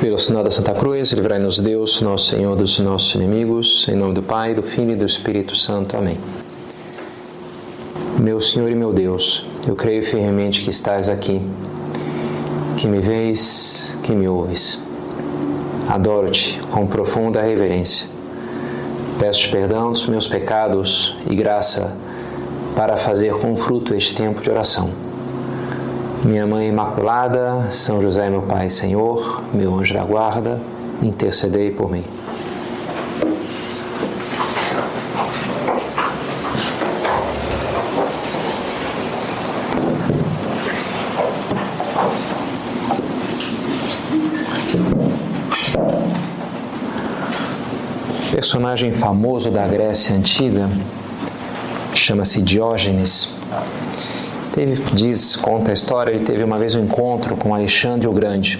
Pelo sinal da Santa Cruz, livrai-nos Deus, nosso Senhor, dos nossos inimigos, em nome do Pai, do Filho e do Espírito Santo. Amém. Meu Senhor e meu Deus, eu creio firmemente que estás aqui, que me vês, que me ouves. Adoro-te com profunda reverência. Peço-te perdão dos meus pecados e graça para fazer com fruto este tempo de oração minha Mãe Imaculada, São José, meu Pai Senhor, meu anjo da guarda, intercedei por mim. Personagem famoso da Grécia Antiga chama-se Diógenes Teve, diz, conta a história, ele teve uma vez um encontro com Alexandre o Grande.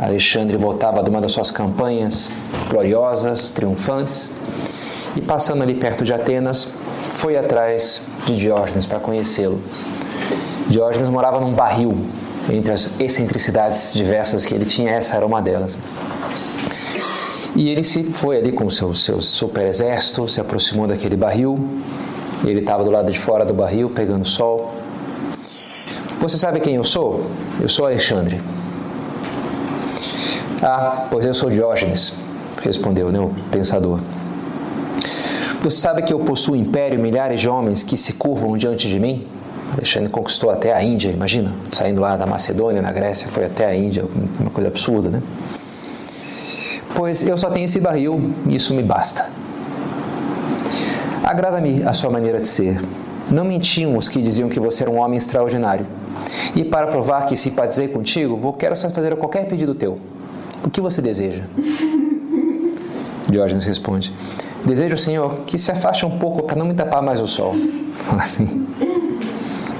Alexandre voltava de uma das suas campanhas gloriosas, triunfantes, e passando ali perto de Atenas, foi atrás de Diógenes para conhecê-lo. Diógenes morava num barril, entre as excentricidades diversas que ele tinha, essa era uma delas. E ele se foi ali com o seu, seu super exército, se aproximou daquele barril. Ele estava do lado de fora do barril, pegando sol. Você sabe quem eu sou? Eu sou Alexandre. Ah, pois eu sou Diógenes, respondeu né, o pensador. Você sabe que eu possuo império, milhares de homens que se curvam diante de mim? Alexandre conquistou até a Índia, imagina, saindo lá da Macedônia, na Grécia, foi até a Índia, uma coisa absurda, né? Pois eu só tenho esse barril e isso me basta. Agrada-me a sua maneira de ser. Não mentiam os que diziam que você era um homem extraordinário. E para provar que simpatizei contigo, vou quero só fazer qualquer pedido teu. O que você deseja? Diógenes responde: Desejo, Senhor, que se afaste um pouco para não me tapar mais o sol. Assim.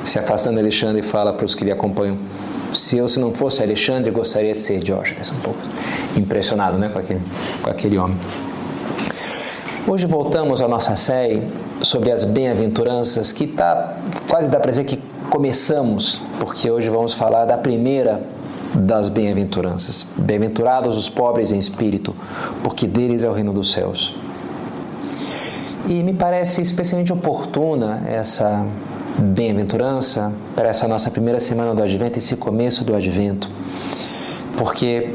Se afastando Alexandre fala para os que lhe acompanham: Se eu se não fosse Alexandre, gostaria de ser Diógenes. Um pouco impressionado, né, com aquele, com aquele homem. Hoje voltamos à nossa série sobre as bem-aventuranças, que tá quase dá para dizer que começamos, porque hoje vamos falar da primeira das bem-aventuranças. Bem-aventurados os pobres em espírito, porque deles é o reino dos céus. E me parece especialmente oportuna essa bem-aventurança para essa nossa primeira semana do Advento, esse começo do Advento, porque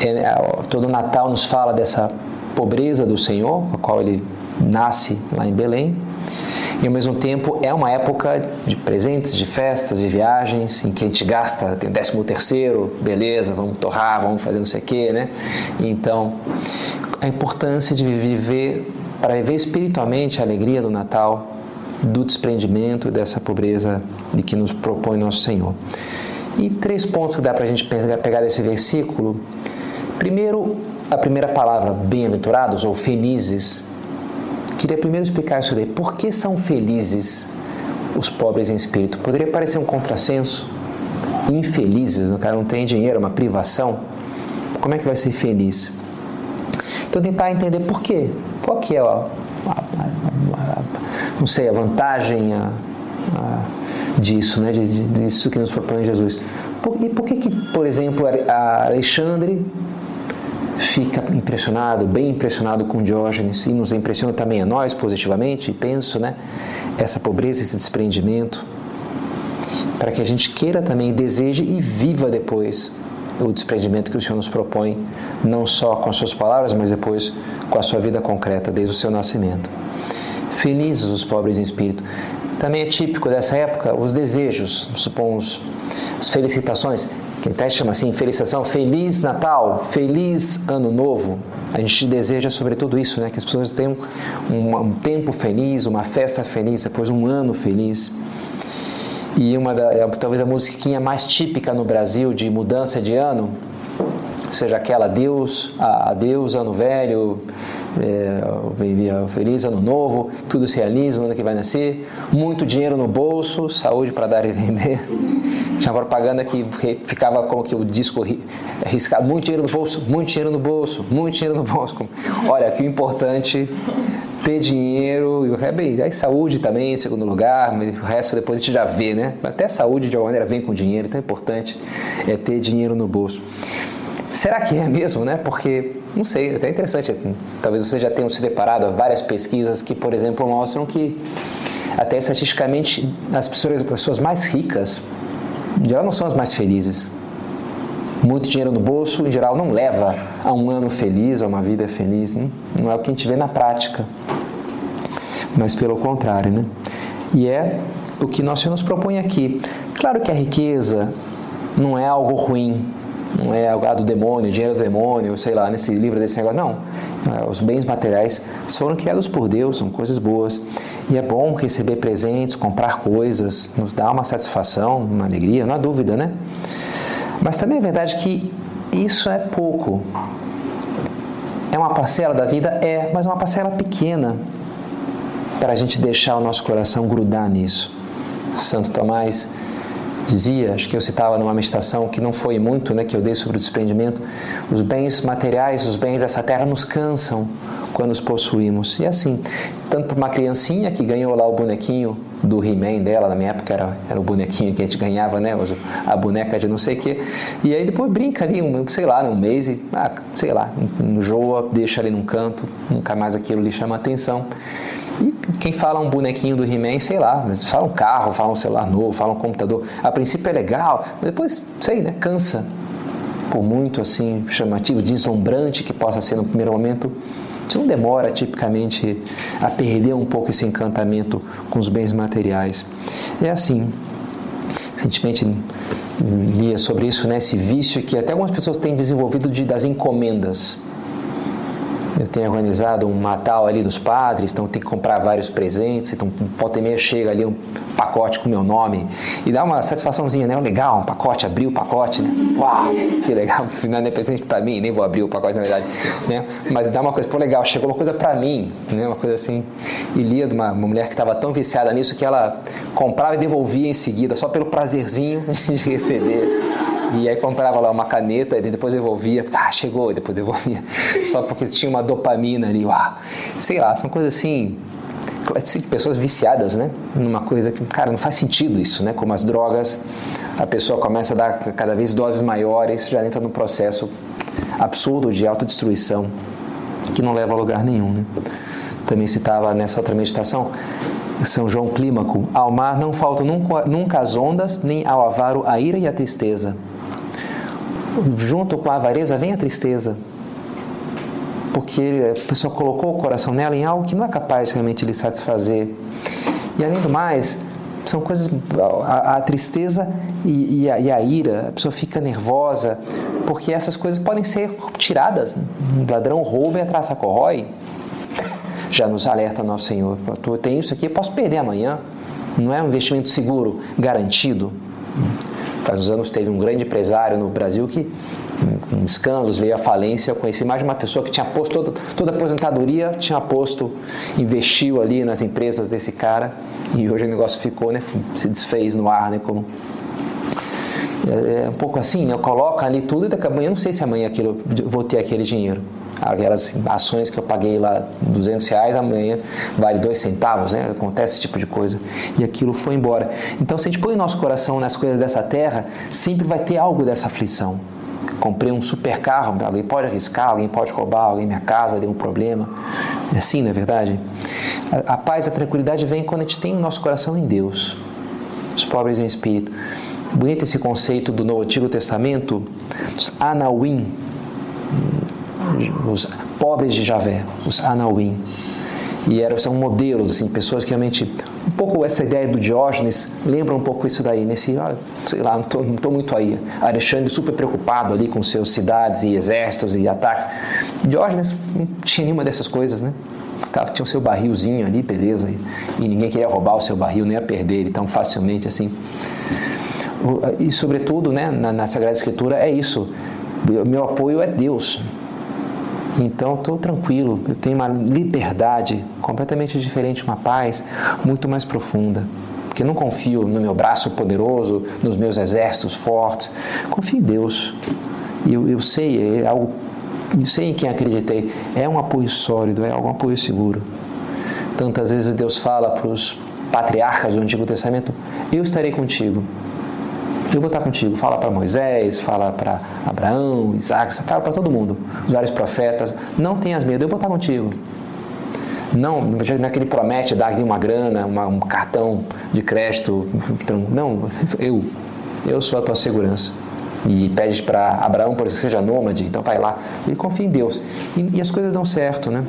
é, todo Natal nos fala dessa pobreza do Senhor, a qual ele nasce lá em Belém, e ao mesmo tempo é uma época de presentes, de festas, de viagens, em que a gente gasta, tem o décimo terceiro, beleza, vamos torrar, vamos fazer não sei o quê, né? Então, a importância de viver, para viver espiritualmente a alegria do Natal, do desprendimento dessa pobreza de que nos propõe nosso Senhor. E três pontos que dá para a gente pegar desse versículo. Primeiro, a primeira palavra, bem-aventurados ou felizes, Queria primeiro explicar isso daí. Por que são felizes os pobres em espírito? Poderia parecer um contrassenso. Infelizes, o cara não tem dinheiro, é uma privação. Como é que vai ser feliz? Então tentar entender por quê. Qual que é a, a, a, não sei, a vantagem disso, né? disso que nos propõe Jesus. Por, e por que, que, por exemplo, a Alexandre fica impressionado, bem impressionado com Diógenes e nos impressiona também a nós positivamente, penso, né? Essa pobreza, esse desprendimento, para que a gente queira também, deseje e viva depois o desprendimento que o Senhor nos propõe, não só com as suas palavras, mas depois com a sua vida concreta, desde o seu nascimento. Felizes os pobres em espírito. Também é típico dessa época os desejos, supomos, as felicitações. Até chama assim, felicitação, Feliz Natal, Feliz Ano Novo. A gente deseja sobretudo isso, né? Que as pessoas tenham um, um tempo feliz, uma festa feliz, depois um ano feliz. E uma da, é, talvez a musiquinha mais típica no Brasil de mudança de ano, seja aquela Deus, adeus ano velho, é, feliz ano novo, tudo se realiza no ano que vai nascer, muito dinheiro no bolso, saúde para dar e vender. Tinha propaganda que ficava como que o disco arriscado, muito dinheiro no bolso, muito dinheiro no bolso, muito dinheiro no bolso. Olha, que o importante ter dinheiro, e é bem, aí saúde também em segundo lugar, mas o resto depois a gente já vê, né? Até a saúde de alguma maneira vem com dinheiro, então é importante é ter dinheiro no bolso. Será que é mesmo, né? Porque, não sei, é até interessante. Talvez você já tenha se deparado várias pesquisas que, por exemplo, mostram que, até estatisticamente, as pessoas, as pessoas mais ricas, em geral, não são as mais felizes. Muito dinheiro no bolso, em geral, não leva a um ano feliz, a uma vida feliz. Né? Não é o que a gente vê na prática. Mas pelo contrário, né? E é o que nosso Senhor nos propõe aqui. Claro que a riqueza não é algo ruim, não é algo do demônio, dinheiro do demônio, sei lá, nesse livro desse negócio. Não. É, os bens materiais foram criados por Deus, são coisas boas. E é bom receber presentes, comprar coisas, nos dá uma satisfação, uma alegria, não há dúvida, né? Mas também é verdade que isso é pouco. É uma parcela da vida? É, mas uma parcela pequena para a gente deixar o nosso coração grudar nisso. Santo Tomás dizia, acho que eu citava numa meditação que não foi muito, né, que eu dei sobre o desprendimento, os bens materiais, os bens dessa terra nos cansam quando os possuímos. E assim, tanto para uma criancinha que ganhou lá o bonequinho do He-Man dela, na minha época era, era o bonequinho que a gente ganhava, né? A boneca de não sei o quê. E aí depois brinca ali, um, sei lá, um mês e, ah, sei lá, enjoa, deixa ali num canto, nunca mais aquilo lhe chama atenção. E quem fala um bonequinho do He-Man, sei lá, mas fala um carro, fala um celular novo, fala um computador. A princípio é legal, mas depois, sei, né? Cansa. Por muito assim chamativo, deslumbrante que possa ser no primeiro momento, isso não demora tipicamente a perder um pouco esse encantamento com os bens materiais. É assim. Recentemente lia sobre isso, né, esse vício que até algumas pessoas têm desenvolvido de, das encomendas. Eu tenho organizado um Natal ali dos padres, então tem que comprar vários presentes, então volta e meia chega ali um pacote com meu nome e dá uma satisfaçãozinha, né? Legal, um pacote, abrir o pacote, né? Uau, que legal, não é presente para mim, nem vou abrir o pacote na verdade, né? Mas dá uma coisa, pô, legal, chegou uma coisa para mim, né? Uma coisa assim. E lia de uma, uma mulher que estava tão viciada nisso que ela comprava e devolvia em seguida, só pelo prazerzinho de receber. E aí comprava lá uma caneta e depois devolvia, ah, chegou, e depois devolvia. Só porque tinha uma dopamina ali, uau. Sei lá, são coisas assim, pessoas viciadas, né? Numa coisa que, cara, não faz sentido isso, né? Como as drogas, a pessoa começa a dar cada vez doses maiores, já entra num processo absurdo de autodestruição que não leva a lugar nenhum, né? Também citava nessa outra meditação são João Clímaco, ao mar não faltam nunca, nunca as ondas, nem ao avaro a ira e a tristeza junto com a avareza vem a tristeza. Porque a pessoa colocou o coração nela em algo que não é capaz realmente de satisfazer. E além do mais, são coisas. A, a tristeza e, e, a, e, a, ira, a pessoa fica nervosa, porque essas coisas podem ser tiradas. Um ladrão rouba e a traça corrói. Já nos alerta nosso Senhor. Eu tenho isso aqui, eu posso perder amanhã. Não é um investimento seguro, garantido. Faz uns anos teve um grande empresário no Brasil que, com escândalos, veio à falência. Eu conheci mais de uma pessoa que tinha posto toda, toda a aposentadoria, tinha posto, investiu ali nas empresas desse cara e hoje o negócio ficou, né, se desfez no ar, né, como é, é um pouco assim, né? Eu coloco ali tudo e daqui a amanhã, não sei se amanhã aquilo, vou ter aquele dinheiro aquelas ações que eu paguei lá 200 reais, amanhã vale dois centavos, né? Acontece esse tipo de coisa. E aquilo foi embora. Então, se a gente põe o nosso coração nas coisas dessa terra, sempre vai ter algo dessa aflição. Comprei um super carro, alguém pode arriscar, alguém pode roubar, alguém minha casa deu um problema. É assim, não é verdade? A, a paz, a tranquilidade vem quando a gente tem o nosso coração em Deus. Os pobres em espírito. Bonito esse conceito do Novo Antigo Testamento, dos Anawim, os pobres de Javé, os Anauim. E eram, são modelos, assim, pessoas que realmente. Um pouco essa ideia do Diógenes lembra um pouco isso daí, nesse. Ah, sei lá, não estou muito aí. Alexandre super preocupado ali com seus cidades e exércitos e ataques. Diógenes não tinha nenhuma dessas coisas, né? Tinha o seu barrilzinho ali, beleza. E, e ninguém queria roubar o seu barril, nem ia perder ele tão facilmente assim. E, sobretudo, né, na, na Sagrada Escritura, é isso. Meu apoio é Deus. Então estou tranquilo, eu tenho uma liberdade completamente diferente, uma paz muito mais profunda. Porque não confio no meu braço poderoso, nos meus exércitos fortes. Confio em Deus. Eu, eu sei, é algo, eu sei em quem acreditei. É um apoio sólido, é um apoio seguro. Tantas vezes Deus fala para os patriarcas do Antigo Testamento: Eu estarei contigo. Eu vou estar contigo. Fala para Moisés, fala para Abraão, Isaac, fala para todo mundo. Os vários profetas. Não tenhas medo, eu vou estar contigo. Não, não é que ele promete dar uma grana, uma, um cartão de crédito. Não, eu. Eu sou a tua segurança. E pede para Abraão para que seja nômade, então vai lá. Ele confia em Deus. E, e as coisas dão certo, né?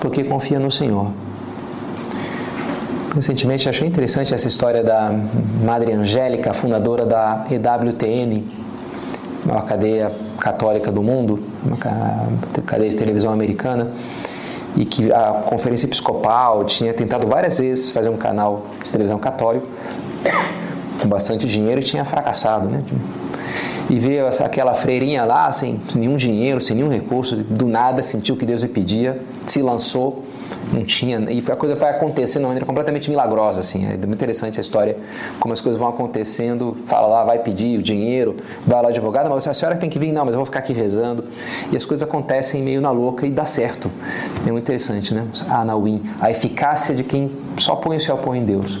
Porque confia no Senhor. Recentemente achei interessante essa história da Madre Angélica, fundadora da EWTN, uma cadeia católica do mundo, uma cadeia de televisão americana, e que a Conferência Episcopal tinha tentado várias vezes fazer um canal de televisão católico com bastante dinheiro e tinha fracassado, né? E veio aquela freirinha lá, sem nenhum dinheiro, sem nenhum recurso, do nada sentiu que Deus lhe pedia, se lançou não tinha e a coisa vai acontecendo de maneira completamente milagrosa assim. É muito interessante a história como as coisas vão acontecendo. Fala lá vai pedir o dinheiro vai lá advogado mas a senhora tem que vir não mas eu vou ficar aqui rezando. E as coisas acontecem meio na louca e dá certo. É muito interessante né? A Anawin a eficácia de quem só põe o seu apoio em Deus.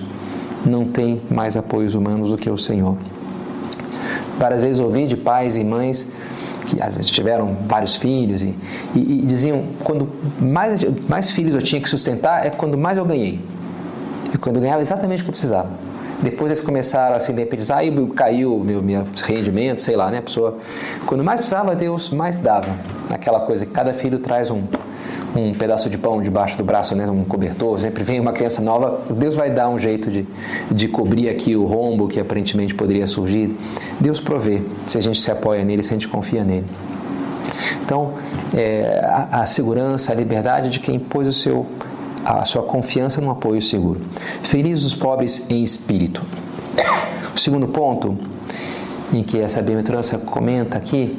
Não tem mais apoios humanos do que o Senhor. Várias vezes ouvi de pais e mães que às vezes tiveram vários filhos e, e, e, diziam quando mais, mais filhos eu tinha que sustentar é quando mais eu ganhei. E quando eu ganhava exatamente o que eu precisava. Depois eles começaram a se independizar, aí caiu meu, meu rendimento, sei lá, né? A pessoa, quando mais precisava, Deus mais dava. Aquela coisa que cada filho traz um, um pedaço de pão debaixo do braço, né, um cobertor, sempre vem uma criança nova, Deus vai dar um jeito de, de cobrir aqui o rombo que aparentemente poderia surgir. Deus provê, se a gente se apoia nele, se a gente confia nele. Então, é, a, a segurança, a liberdade de quem pôs o seu, a sua confiança num apoio seguro. Felizes os pobres em espírito. O segundo ponto, em que essa bem-aventurança comenta aqui,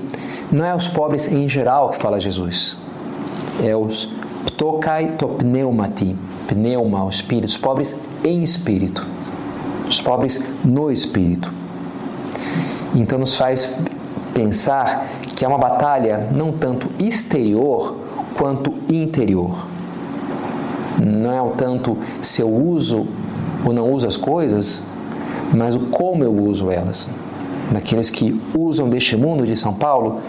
não é os pobres em geral que fala Jesus é os ptokai to pneumati, pneuma, os espíritos, pobres em espírito, os pobres no espírito. Então nos faz pensar que é uma batalha não tanto exterior quanto interior. Não é o tanto se eu uso ou não uso as coisas, mas o como eu uso elas. Daqueles que usam deste mundo de São Paulo,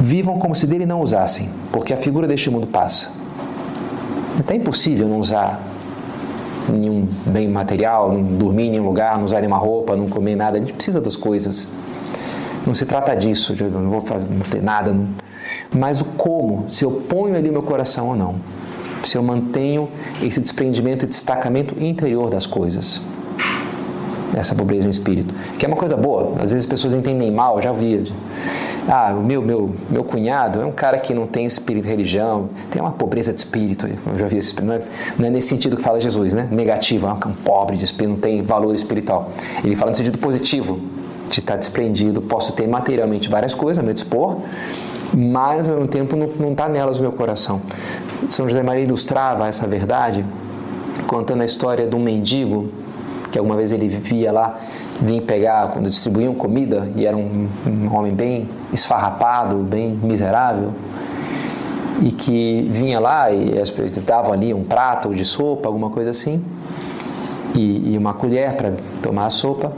vivam como se dele não usassem, porque a figura deste mundo passa. É até impossível não usar nenhum bem material, não dormir em nenhum lugar, não usar nenhuma roupa, não comer nada. A gente precisa das coisas. Não se trata disso, não vou fazer, não ter nada. Não. Mas o como, se eu ponho ali o meu coração ou não. Se eu mantenho esse desprendimento e destacamento interior das coisas essa pobreza em espírito, que é uma coisa boa. Às vezes as pessoas entendem mal, já ouvi. Ah, o meu, meu, meu cunhado é um cara que não tem espírito religião, tem uma pobreza de espírito. Eu já vi isso. Não é, não é nesse sentido que fala Jesus, né? Negativo, é um pobre de espírito, não tem valor espiritual. Ele fala no sentido positivo, de estar desprendido. Posso ter materialmente várias coisas a meu dispor, mas ao mesmo tempo não está nelas o meu coração. São José Maria ilustrava essa verdade contando a história de um mendigo que alguma vez ele vivia lá, vinha pegar quando distribuíam comida e era um, um homem bem esfarrapado, bem miserável e que vinha lá e davam ali um prato de sopa, alguma coisa assim, e, e uma colher para tomar a sopa.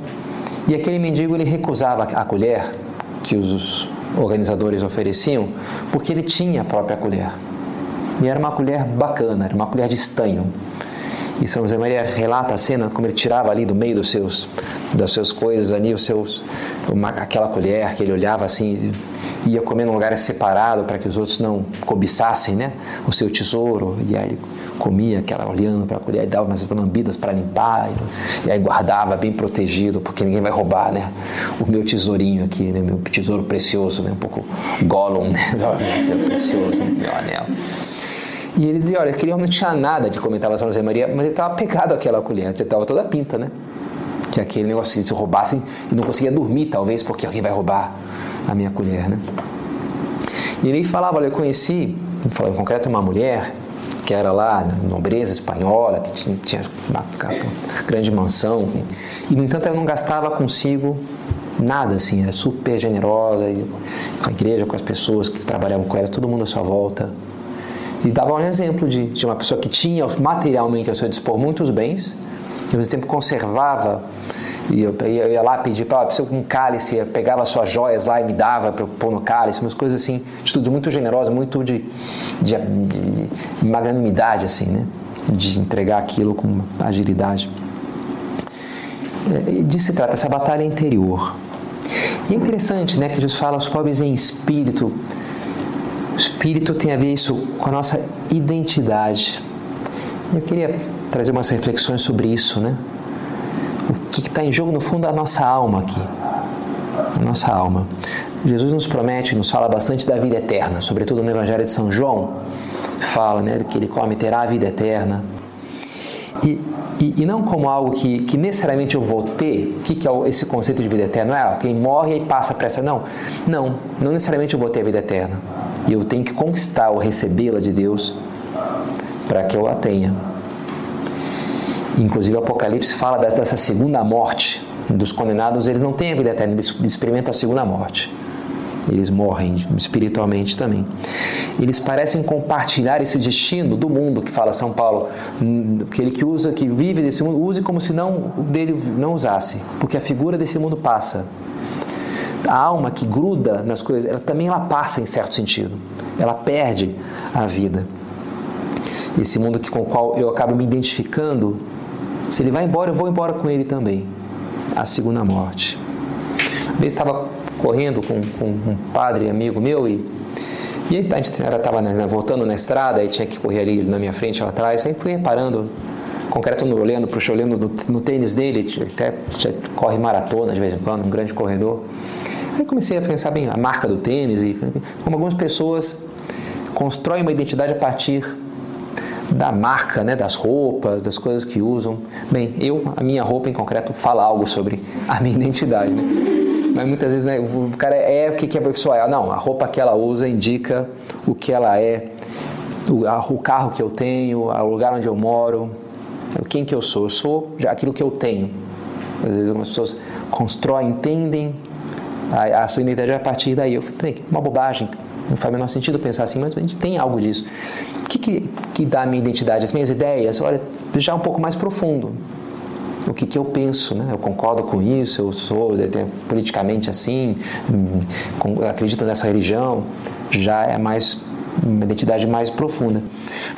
E aquele mendigo ele recusava a colher que os organizadores ofereciam, porque ele tinha a própria colher. E era uma colher bacana, era uma colher de estanho. E São José Maria relata a cena como ele tirava ali do meio dos seus das suas coisas ali os seus uma, aquela colher que ele olhava assim ia comer num lugar separado para que os outros não cobiçassem, né, o seu tesouro. E aí ele comia aquela olhando para a colher e dava umas lambidas para limpar e, e, aí guardava bem protegido porque ninguém vai roubar, né, o meu tesourinho aqui, né, meu tesouro precioso, né, um pouco Gollum, né, meu precioso, meu anel. E ele dizia, olha, aquele homem não tinha nada de comentar São José Maria, mas ele estava pegado aquela colher, ele estava toda pinta, né? Que aquele negócio, se roubassem, e não conseguia dormir, talvez, porque alguém vai roubar a minha colher, né? E ele falava, olha, eu conheci, falou em concreto, uma mulher que era lá, nobreza espanhola, que tinha, tinha uma, uma grande mansão, e no entanto ela não gastava consigo nada assim, era super generosa, com a igreja, com as pessoas que trabalhavam com ela, todo mundo à sua volta. E dava um exemplo de, de uma pessoa que tinha materialmente a seu dispor muitos bens, ao mesmo tempo conservava. E eu, eu ia lá pedir para um cálice, eu pegava suas joias lá e me dava para pôr no cálice, umas coisas assim, atitudes muito generosas, muito de, de, de magnanimidade, assim, né? De entregar aquilo com agilidade. É, disso se trata, essa batalha interior. E é interessante, né, que Jesus fala aos pobres em espírito. O espírito tem a ver isso com a nossa identidade. Eu queria trazer umas reflexões sobre isso, né? O que está em jogo no fundo é a nossa alma aqui. A nossa alma. Jesus nos promete, nos fala bastante da vida eterna, sobretudo no Evangelho de São João, fala né, que ele come terá a vida eterna. E, e, e, não como algo que, que necessariamente eu vou ter, o que, que é esse conceito de vida eterna? Não é quem morre e passa para essa. Não, não, não necessariamente eu vou ter a vida eterna. E eu tenho que conquistar ou recebê-la de Deus para que eu a tenha. Inclusive o Apocalipse fala dessa segunda morte dos condenados, eles não têm a vida eterna, eles experimentam a segunda morte. Eles morrem espiritualmente também. Eles parecem compartilhar esse destino do mundo que fala São Paulo, aquele que usa, que vive desse mundo, use como se não dele não usasse, porque a figura desse mundo passa. A alma que gruda nas coisas, ela também ela passa em certo sentido. Ela perde a vida. Esse mundo que, com o qual eu acabo me identificando, se ele vai embora, eu vou embora com ele também. A segunda morte. Uma vez estava correndo com, com, um padre amigo meu e, e a gente estava né, voltando na estrada e tinha que correr ali na minha frente, lá atrás. Aí fui reparando, concreto olhando para o olhando no, no, tênis dele, até corre maratona de vez em quando, um grande corredor. Aí comecei a pensar bem a marca do tênis e como algumas pessoas constroem uma identidade a partir da marca, né, das roupas, das coisas que usam. Bem, eu, a minha roupa em concreto, fala algo sobre a minha identidade, né? Mas muitas vezes né, o cara é o que, é. Não, a roupa que ela usa indica o que ela é, o, a, o carro que eu tenho, o lugar onde eu moro, quem que eu sou. Eu sou aquilo que eu tenho. Às vezes algumas pessoas constroem, entendem a, a sua identidade a partir daí. Eu falei, uma bobagem. Não faz o menor sentido pensar assim, mas a gente tem algo disso. O que, que, que dá a minha identidade, as minhas ideias? Olha, já um pouco mais profundo. O que, que eu penso, né? Eu concordo com isso, eu sou politicamente assim, hum, acredito nessa religião, já é mais uma identidade mais profunda.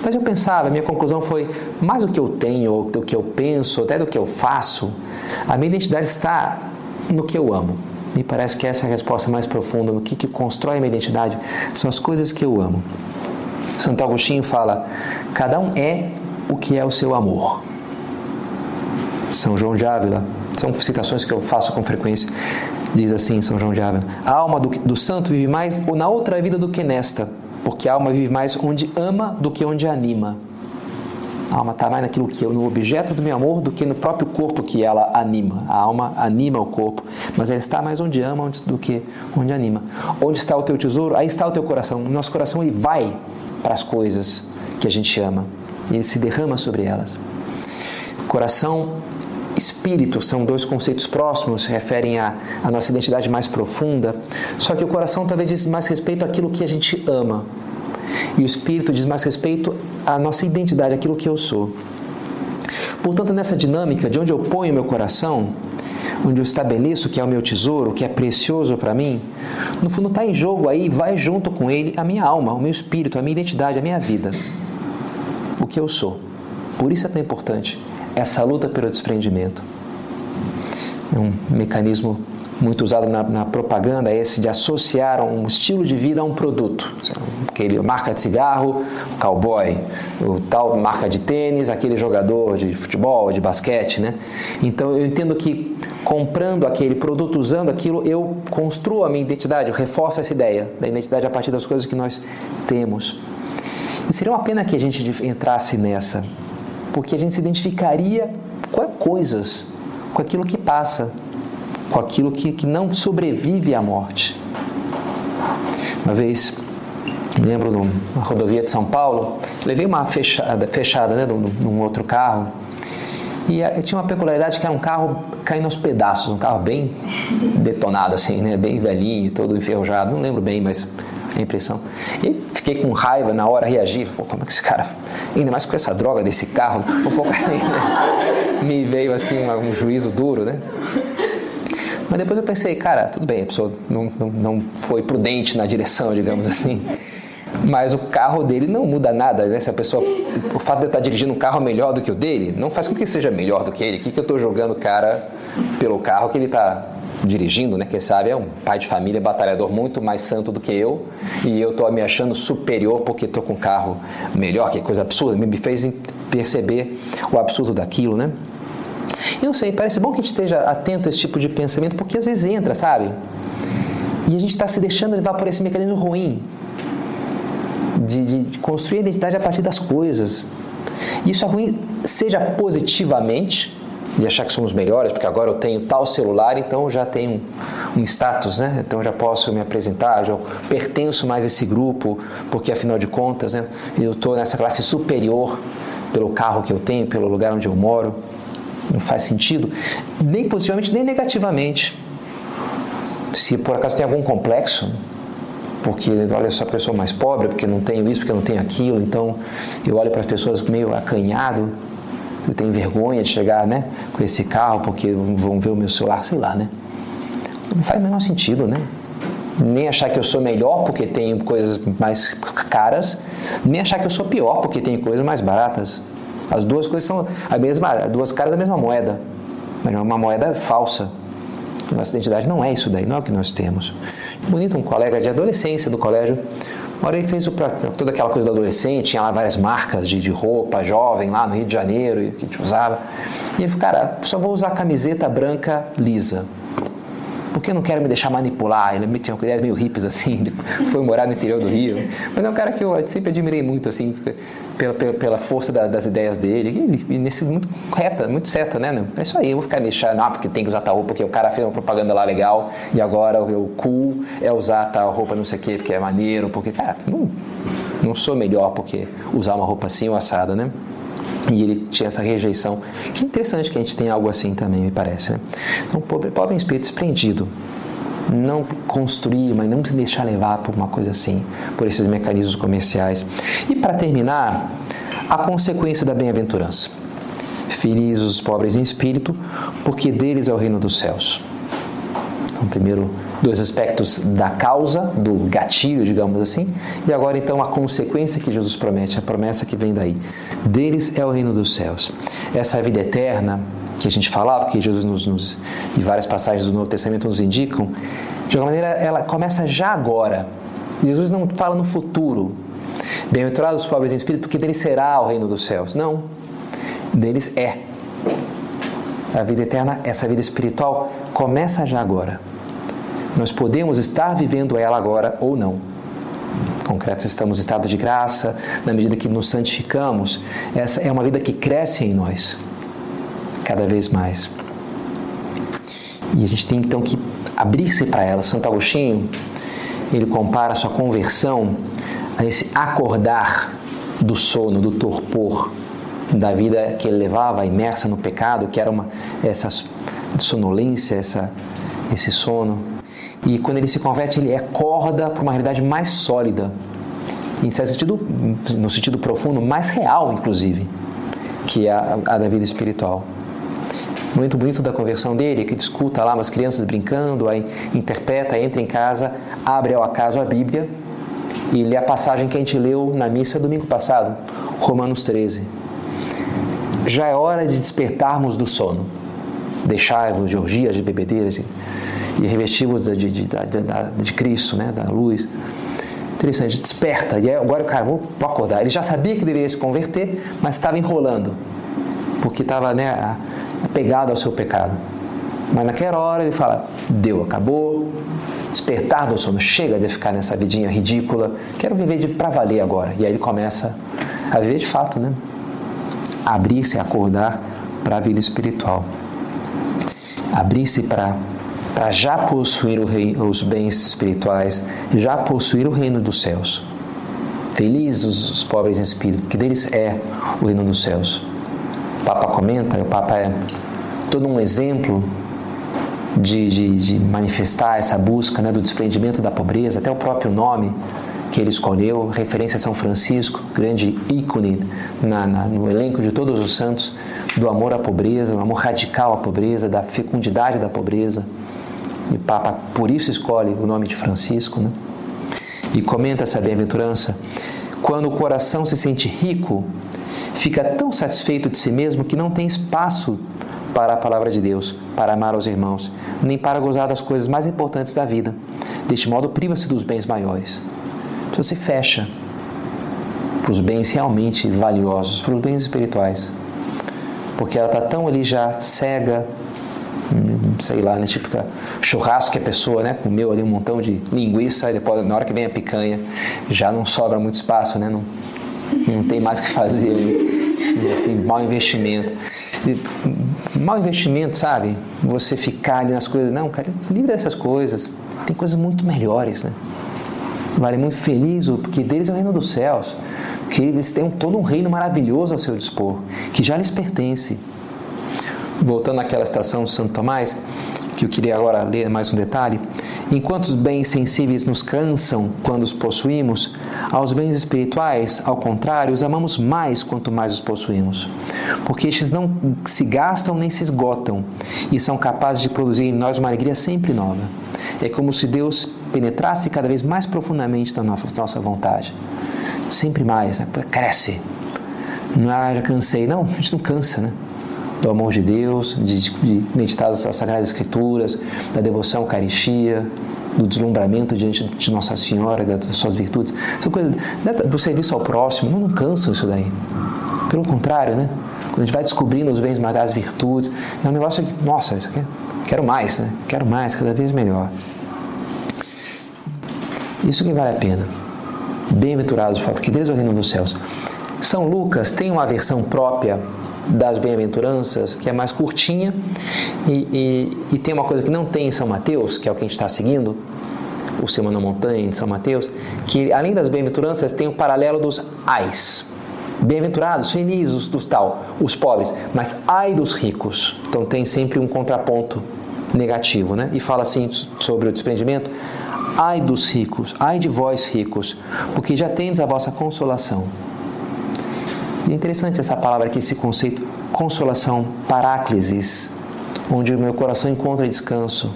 Mas eu pensava, minha conclusão foi, mais do que eu tenho, do que eu penso, até do que eu faço, a minha identidade está no que eu amo. Me parece que essa é a resposta mais profunda no que, que constrói minha identidade. São as coisas que eu amo. Santo Agostinho fala: cada um é o que é o seu amor. São João de Ávila, são citações que eu faço com frequência. Diz assim São João de Ávila: A alma do, do santo vive mais na outra vida do que nesta, porque a alma vive mais onde ama do que onde anima. A alma está mais naquilo que no objeto do meu amor do que no próprio corpo que ela anima. A alma anima o corpo, mas ela está mais onde ama do que onde anima. Onde está o teu tesouro? Aí está o teu coração. O nosso coração ele vai para as coisas que a gente ama. Ele se derrama sobre elas. Coração espírito são dois conceitos próximos, referem à, à nossa identidade mais profunda. Só que o coração talvez diz mais respeito àquilo que a gente ama, e o espírito diz mais respeito à nossa identidade, aquilo que eu sou. Portanto, nessa dinâmica de onde eu ponho meu coração, onde eu estabeleço que é o meu tesouro, que é precioso para mim, no fundo está em jogo aí, vai junto com ele a minha alma, o meu espírito, a minha identidade, a minha vida. O que eu sou. Por isso é tão importante essa luta pelo desprendimento. É um mecanismo muito usado na, na, propaganda é esse de associar um estilo de vida a um produto. Aquele marca de cigarro, o cowboy, o tal marca de tênis, aquele jogador de futebol, de basquete, né? Então eu entendo que comprando aquele produto, usando aquilo, eu construo a minha identidade, eu reforço essa ideia da identidade a partir das coisas que nós temos. E seria uma pena que a gente entrasse nessa, porque a gente se identificaria com coisas, com aquilo que passa, com aquilo que, que não sobrevive à morte. Uma vez, lembro numa rodovia de São Paulo, levei uma fechada, fechada né, num, num outro carro, e tinha uma peculiaridade que era um carro caindo aos pedaços, um carro bem detonado, assim, né? bem velhinho, todo enferrujado, não lembro bem, mas a impressão. E fiquei com raiva na hora, reagi, Pô, como é que esse cara, ainda mais com essa droga desse carro, um pouco assim, né? me veio assim um, um juízo duro, né? Mas depois eu pensei, cara, tudo bem, a pessoa não, não, não foi prudente na direção, digamos assim. Mas o carro dele não muda nada, né? Se a pessoa, o fato de eu estar dirigindo um carro melhor do que o dele, não faz com que seja melhor do que ele. O que, que eu estou jogando o cara pelo carro que ele está dirigindo, né? Quem sabe é um pai de família, batalhador muito mais santo do que eu, e eu estou me achando superior porque estou com um carro melhor, que coisa absurda. Me fez perceber o absurdo daquilo, né? E não sei, parece bom que a gente esteja atento a esse tipo de pensamento, porque às vezes entra, sabe? E a gente está se deixando levar por esse mecanismo ruim de, de construir a identidade a partir das coisas. Isso é ruim, seja positivamente, de achar que somos melhores, porque agora eu tenho tal celular, então eu já tenho um status, né? Então eu já posso me apresentar, já pertenço mais a esse grupo, porque afinal de contas, né, eu estou nessa classe superior pelo carro que eu tenho, pelo lugar onde eu moro. Não faz sentido, nem positivamente nem negativamente. Se por acaso tem algum complexo, porque olha só eu sou mais pobre, porque não tenho isso, porque não tenho aquilo, então eu olho para as pessoas meio acanhado, eu tenho vergonha de chegar né, com esse carro porque vão ver o meu celular, sei lá, né? Não faz o menor sentido, né? Nem achar que eu sou melhor porque tenho coisas mais caras, nem achar que eu sou pior porque tenho coisas mais baratas. As duas coisas são a mesma, duas caras da mesma moeda, mas é uma moeda falsa. Nossa identidade não é isso daí, não é o que nós temos. Bonito, um colega de adolescência do colégio uma hora ele fez o, toda aquela coisa do adolescente, tinha lá várias marcas de, de roupa jovem lá no Rio de Janeiro que a gente usava. E ele falou, cara, só vou usar camiseta branca lisa porque eu não quero me deixar manipular. Ele tinha uma meio hippies assim, foi morar no interior do Rio. Mas é um cara que eu sempre admirei muito, assim, pela, pela, pela força da, das ideias dele. E, e, nesse muito reta, muito certa, né? É isso aí, eu vou ficar deixando, ah, porque tem que usar tal roupa, porque o cara fez uma propaganda lá legal e agora o, cool é usar tal roupa não sei o quê, porque é maneiro, porque, cara, não, não sou melhor porque usar uma roupa assim ou assada, né? E ele tinha essa rejeição. Que interessante que a gente tem algo assim também, me parece. Né? Então, pobre, pobre espírito desprendido. Não construir, mas não se deixar levar por uma coisa assim, por esses mecanismos comerciais. E para terminar, a consequência da bem-aventurança. Felizes os pobres em espírito, porque deles é o reino dos céus. Então, primeiro, dois aspectos da causa, do gatilho, digamos assim, e agora então a consequência que Jesus promete, a promessa que vem daí. Deles é o reino dos céus. Essa vida eterna que a gente falava, que Jesus nos, nos e várias passagens do Novo Testamento nos indicam, de alguma maneira ela começa já agora. Jesus não fala no futuro. Bem-aventurados os pobres em espírito, porque deles será o reino dos céus. Não. Deles é. A vida eterna, essa vida espiritual, começa já agora. Nós podemos estar vivendo ela agora ou não. Concreto, estamos em estado de graça, na medida que nos santificamos, essa é uma vida que cresce em nós, cada vez mais. E a gente tem então que abrir-se para ela. Santo Agostinho, ele compara a sua conversão a esse acordar do sono, do torpor, da vida que ele levava imersa no pecado, que era uma essa sonolência, essa, esse sono e quando ele se converte, ele acorda para uma realidade mais sólida, em certo sentido, no sentido profundo, mais real, inclusive, que é a, a da vida espiritual. Muito bonito da conversão dele, que escuta lá umas crianças brincando, aí interpreta, entra em casa, abre ao acaso a Bíblia e lê a passagem que a gente leu na missa domingo passado, Romanos 13. Já é hora de despertarmos do sono, deixarmos de orgias, de bebedeiras, de e revestivos de, de, de, de, Cristo, né, da luz. Interessante, desperta. E agora o cara, vou, vou acordar. Ele já sabia que deveria se converter, mas estava enrolando, porque estava né, apegado ao seu pecado. Mas naquela hora ele fala: deu, acabou, despertar do sono, chega de ficar nessa vidinha ridícula, quero viver de para valer agora. E aí ele começa a viver de fato, né? Abrir-se, acordar para a vida espiritual. Abrir-se para para já possuir rei, os bens espirituais, já possuir o reino dos céus. Felizes os pobres em espírito, que deles é o reino dos céus. Papa comenta, o Papa é todo um exemplo de, de, de manifestar essa busca né, do desprendimento da pobreza, até o próprio nome que ele escolheu, referência a São Francisco, grande ícone na, na, no elenco de todos os santos, do amor à pobreza, um amor radical à pobreza, da fecundidade da pobreza. E o Papa, por isso, escolhe o nome de Francisco. Né? E comenta essa bem-aventurança. Quando o coração se sente rico, fica tão satisfeito de si mesmo que não tem espaço para a palavra de Deus, para amar os irmãos, nem para gozar das coisas mais importantes da vida. Deste modo, priva-se dos bens maiores. Então se fecha para os bens realmente valiosos, para os bens espirituais. Porque ela está tão ali já cega, hum, sei lá, né, típica churrasco que a pessoa né, comeu ali um montão de linguiça e depois, na hora que vem a picanha, já não sobra muito espaço, né, não, não tem mais o que fazer ali. Mau investimento. Mau investimento, sabe? Você ficar ali nas coisas. Não, cara, livre dessas coisas. Tem coisas muito melhores, né? Vale muito feliz, porque deles é o reino dos céus. Que eles têm todo um reino maravilhoso ao seu dispor, que já lhes pertence. Voltando àquela estação de Santo Tomás, que eu queria agora ler mais um detalhe. Enquanto os bens sensíveis nos cansam quando os possuímos, aos bens espirituais, ao contrário, os amamos mais quanto mais os possuímos. Porque estes não se gastam nem se esgotam e são capazes de produzir em nós uma alegria sempre nova. É como se Deus penetrasse cada vez mais profundamente na nossa vontade. Sempre mais, né? cresce. Não, ah, já cansei. Não, a gente não cansa, né? Do amor de Deus, de, de meditar as Sagradas Escrituras, da devoção à Eucaristia, do deslumbramento diante de Nossa Senhora, das suas virtudes. Coisas né, do serviço ao próximo, não, cansa isso daí. Pelo contrário, né? Quando a gente vai descobrindo os bens mais as virtudes, é um negócio que, nossa, isso aqui, quero mais, né? Quero mais, cada vez melhor. Isso que vale a pena. Bem-aventurados, porque Deus é o reino dos céus. São Lucas tem uma versão própria das bem-aventuranças, que é mais curtinha, e, e, e, tem uma coisa que não tem em São Mateus, que é o que a gente está seguindo, o Semana Montanha de São Mateus, que além das bem-aventuranças tem o paralelo dos ais. Bem-aventurados, felizes dos tal, os pobres, mas ai dos ricos. Então tem sempre um contraponto negativo, né? E fala assim sobre o desprendimento: ai dos ricos, ai de vós ricos, porque já tendes a vossa consolação. É interessante essa palavra aqui, esse conceito, consolação, paráclisis, onde o meu coração encontra descanso.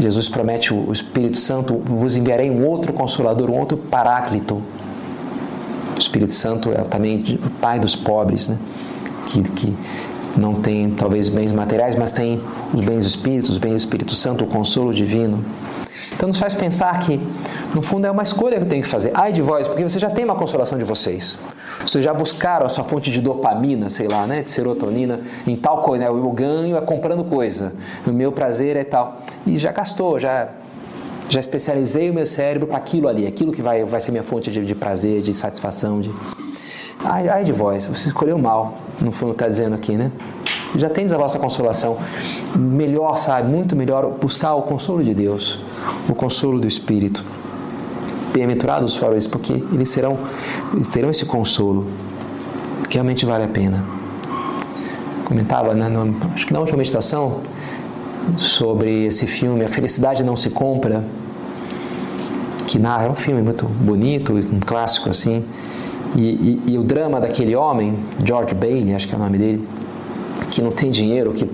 Jesus promete o Espírito Santo, vos enviarei um outro consolador, um outro paráclito. O Espírito Santo é também o pai dos pobres, né? que, que não tem talvez bens materiais, mas tem os bens do Espírito, os bens do Espírito Santo, o consolo divino. Então nos faz pensar que, no fundo, é uma escolha que eu tenho que fazer. Ai de vós, porque você já tem uma consolação de vocês. Vocês já buscaram a sua fonte de dopamina, sei lá, né, de serotonina em tal coisa, né? O ganho é comprando coisa, o meu prazer é tal. E já gastou, já já especializei o meu cérebro para aquilo ali, aquilo que vai, vai ser minha fonte de, de prazer, de satisfação, de ai, ai de vós, você escolheu mal, no fundo está dizendo aqui, né? Já tens a vossa consolação. Melhor, sabe, muito melhor buscar o consolo de Deus, o consolo do Espírito bem-aventurados os pobres, porque eles serão, eles terão esse consolo que realmente vale a pena. Comentava, né, no, acho que na última meditação, sobre esse filme, A Felicidade Não Se Compra, que narra, é um filme muito bonito, um clássico assim, e, e, e, o drama daquele homem, George Bailey, acho que é o nome dele, que não tem dinheiro, que,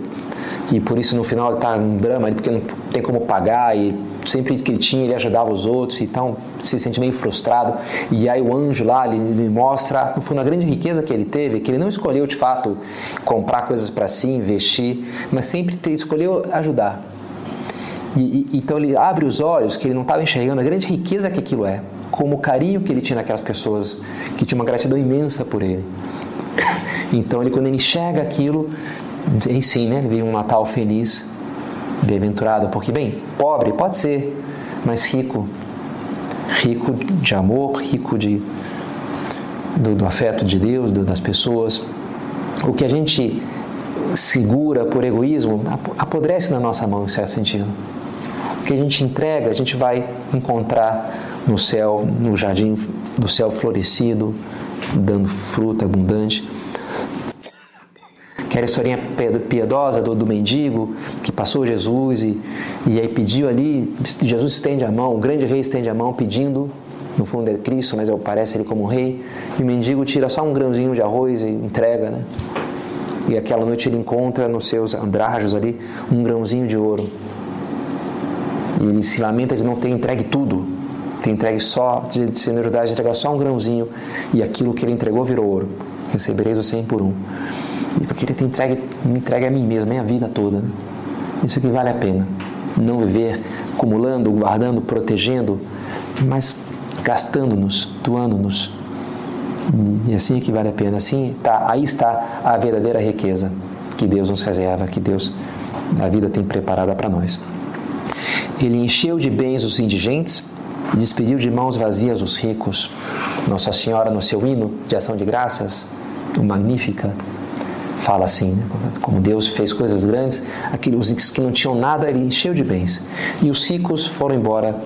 que por isso no final está um drama, porque não tem como pagar e sempre que ele tinha, ele ajudava os outros, então se sente meio frustrado. E aí o anjo lá, ele, ele mostra, no fundo, a grande riqueza que ele teve, que ele não escolheu de fato comprar coisas para si, investir, mas sempre escolheu ajudar. E, e, então ele abre os olhos que ele não estava enxergando a grande riqueza que aquilo é, como o carinho que ele tinha naquelas pessoas, que tinha uma gratidão imensa por ele. Então ele quando ele enxerga aquilo, em si, né, vê um Natal feliz, bem-aventurado, porque, bem, pobre pode ser, mas rico, rico de amor, rico de, do, do afeto de Deus, do, das pessoas. O que a gente segura por egoísmo apodrece na nossa mão, em certo sentido. O que a gente entrega, a gente vai encontrar no céu, no jardim do céu florescido, dando fruta abundante. Aquela historinha piedosa do, do mendigo que passou Jesus e, e aí pediu ali, Jesus estende a mão, o grande rei estende a mão pedindo, no fundo é Cristo, mas parece ele como um rei, e o mendigo tira só um grãozinho de arroz e entrega, né? E aquela noite ele encontra nos seus andrajos ali um grãozinho de ouro. E ele se lamenta de não ter entregue tudo, ter entregue só, de generosidade, de entregar só um grãozinho, e aquilo que ele entregou virou ouro. Recebereis o cem por um. E ele entregue, me entregue a mim mesmo, a minha vida toda. Né? Isso aqui vale a pena. Não viver acumulando, guardando, protegendo, mas gastando-nos, doando-nos. E assim é que vale a pena. Assim, tá, aí está a verdadeira riqueza que Deus nos reserva, que Deus, a vida tem preparada para nós. Ele encheu de bens os indigentes e despediu de mãos vazias os ricos. Nossa Senhora, no seu hino de ação de graças, o Magnífica, fala assim, né? como Deus fez coisas grandes, aqueles que não tinham nada, ele encheu de bens. E os ricos foram embora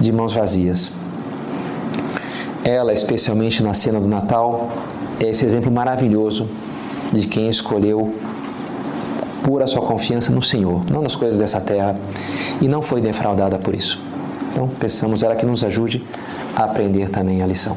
de mãos vazias. Ela, especialmente na cena do Natal, é esse exemplo maravilhoso de quem escolheu pôr a sua confiança no Senhor, não nas coisas dessa terra, e não foi defraudada por isso. Então, pensamos ela que nos ajude a aprender também a lição.